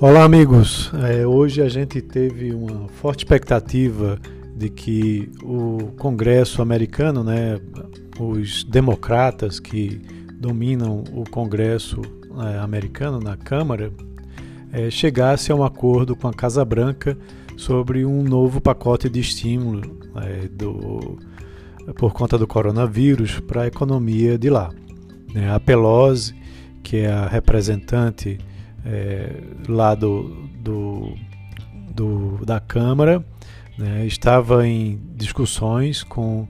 Olá, amigos. É, hoje a gente teve uma forte expectativa de que o Congresso americano, né, os democratas que dominam o Congresso é, americano na Câmara, é, chegasse a um acordo com a Casa Branca sobre um novo pacote de estímulo é, do, por conta do coronavírus para a economia de lá. Né. A Pelosi, que é a representante é, lá do, do, do, da Câmara, né, estava em discussões com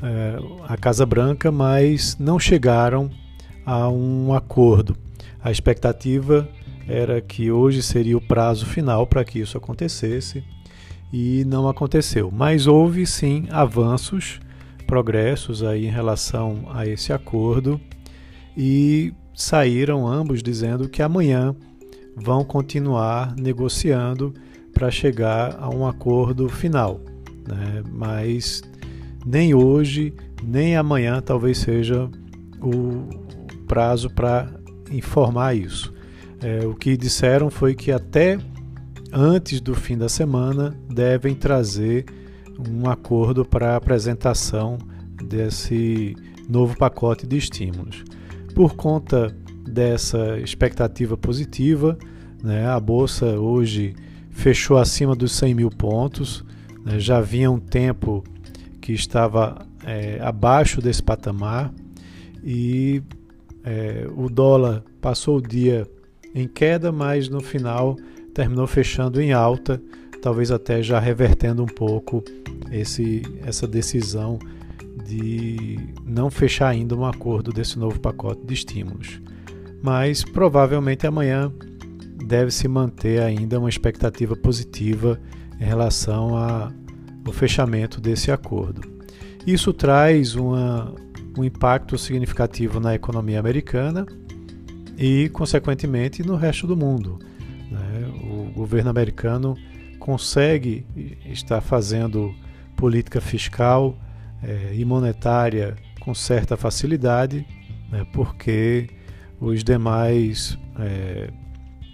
é, a Casa Branca, mas não chegaram a um acordo. A expectativa era que hoje seria o prazo final para que isso acontecesse e não aconteceu. Mas houve sim avanços, progressos aí em relação a esse acordo e saíram ambos dizendo que amanhã vão continuar negociando para chegar a um acordo final. Né? Mas nem hoje, nem amanhã talvez seja o prazo para informar isso. É, o que disseram foi que até antes do fim da semana devem trazer um acordo para apresentação desse novo pacote de estímulos. Por conta dessa expectativa positiva. Né? A bolsa hoje fechou acima dos 100 mil pontos, né? já havia um tempo que estava é, abaixo desse patamar e é, o dólar passou o dia em queda, mas no final terminou fechando em alta, talvez até já revertendo um pouco esse, essa decisão de não fechar ainda um acordo desse novo pacote de estímulos mas provavelmente amanhã deve se manter ainda uma expectativa positiva em relação ao fechamento desse acordo. Isso traz uma, um impacto significativo na economia americana e, consequentemente, no resto do mundo. Né? O governo americano consegue estar fazendo política fiscal é, e monetária com certa facilidade, né? porque os demais é,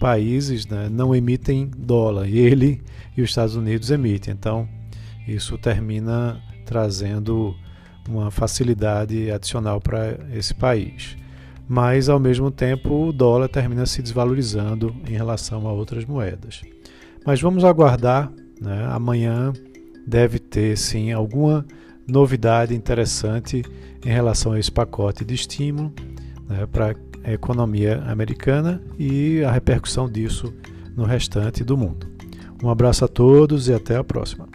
países né, não emitem dólar e ele e os Estados Unidos emitem. Então, isso termina trazendo uma facilidade adicional para esse país. Mas, ao mesmo tempo, o dólar termina se desvalorizando em relação a outras moedas. Mas vamos aguardar. Né? Amanhã deve ter, sim, alguma novidade interessante em relação a esse pacote de estímulo né, para economia americana e a repercussão disso no restante do mundo. Um abraço a todos e até a próxima.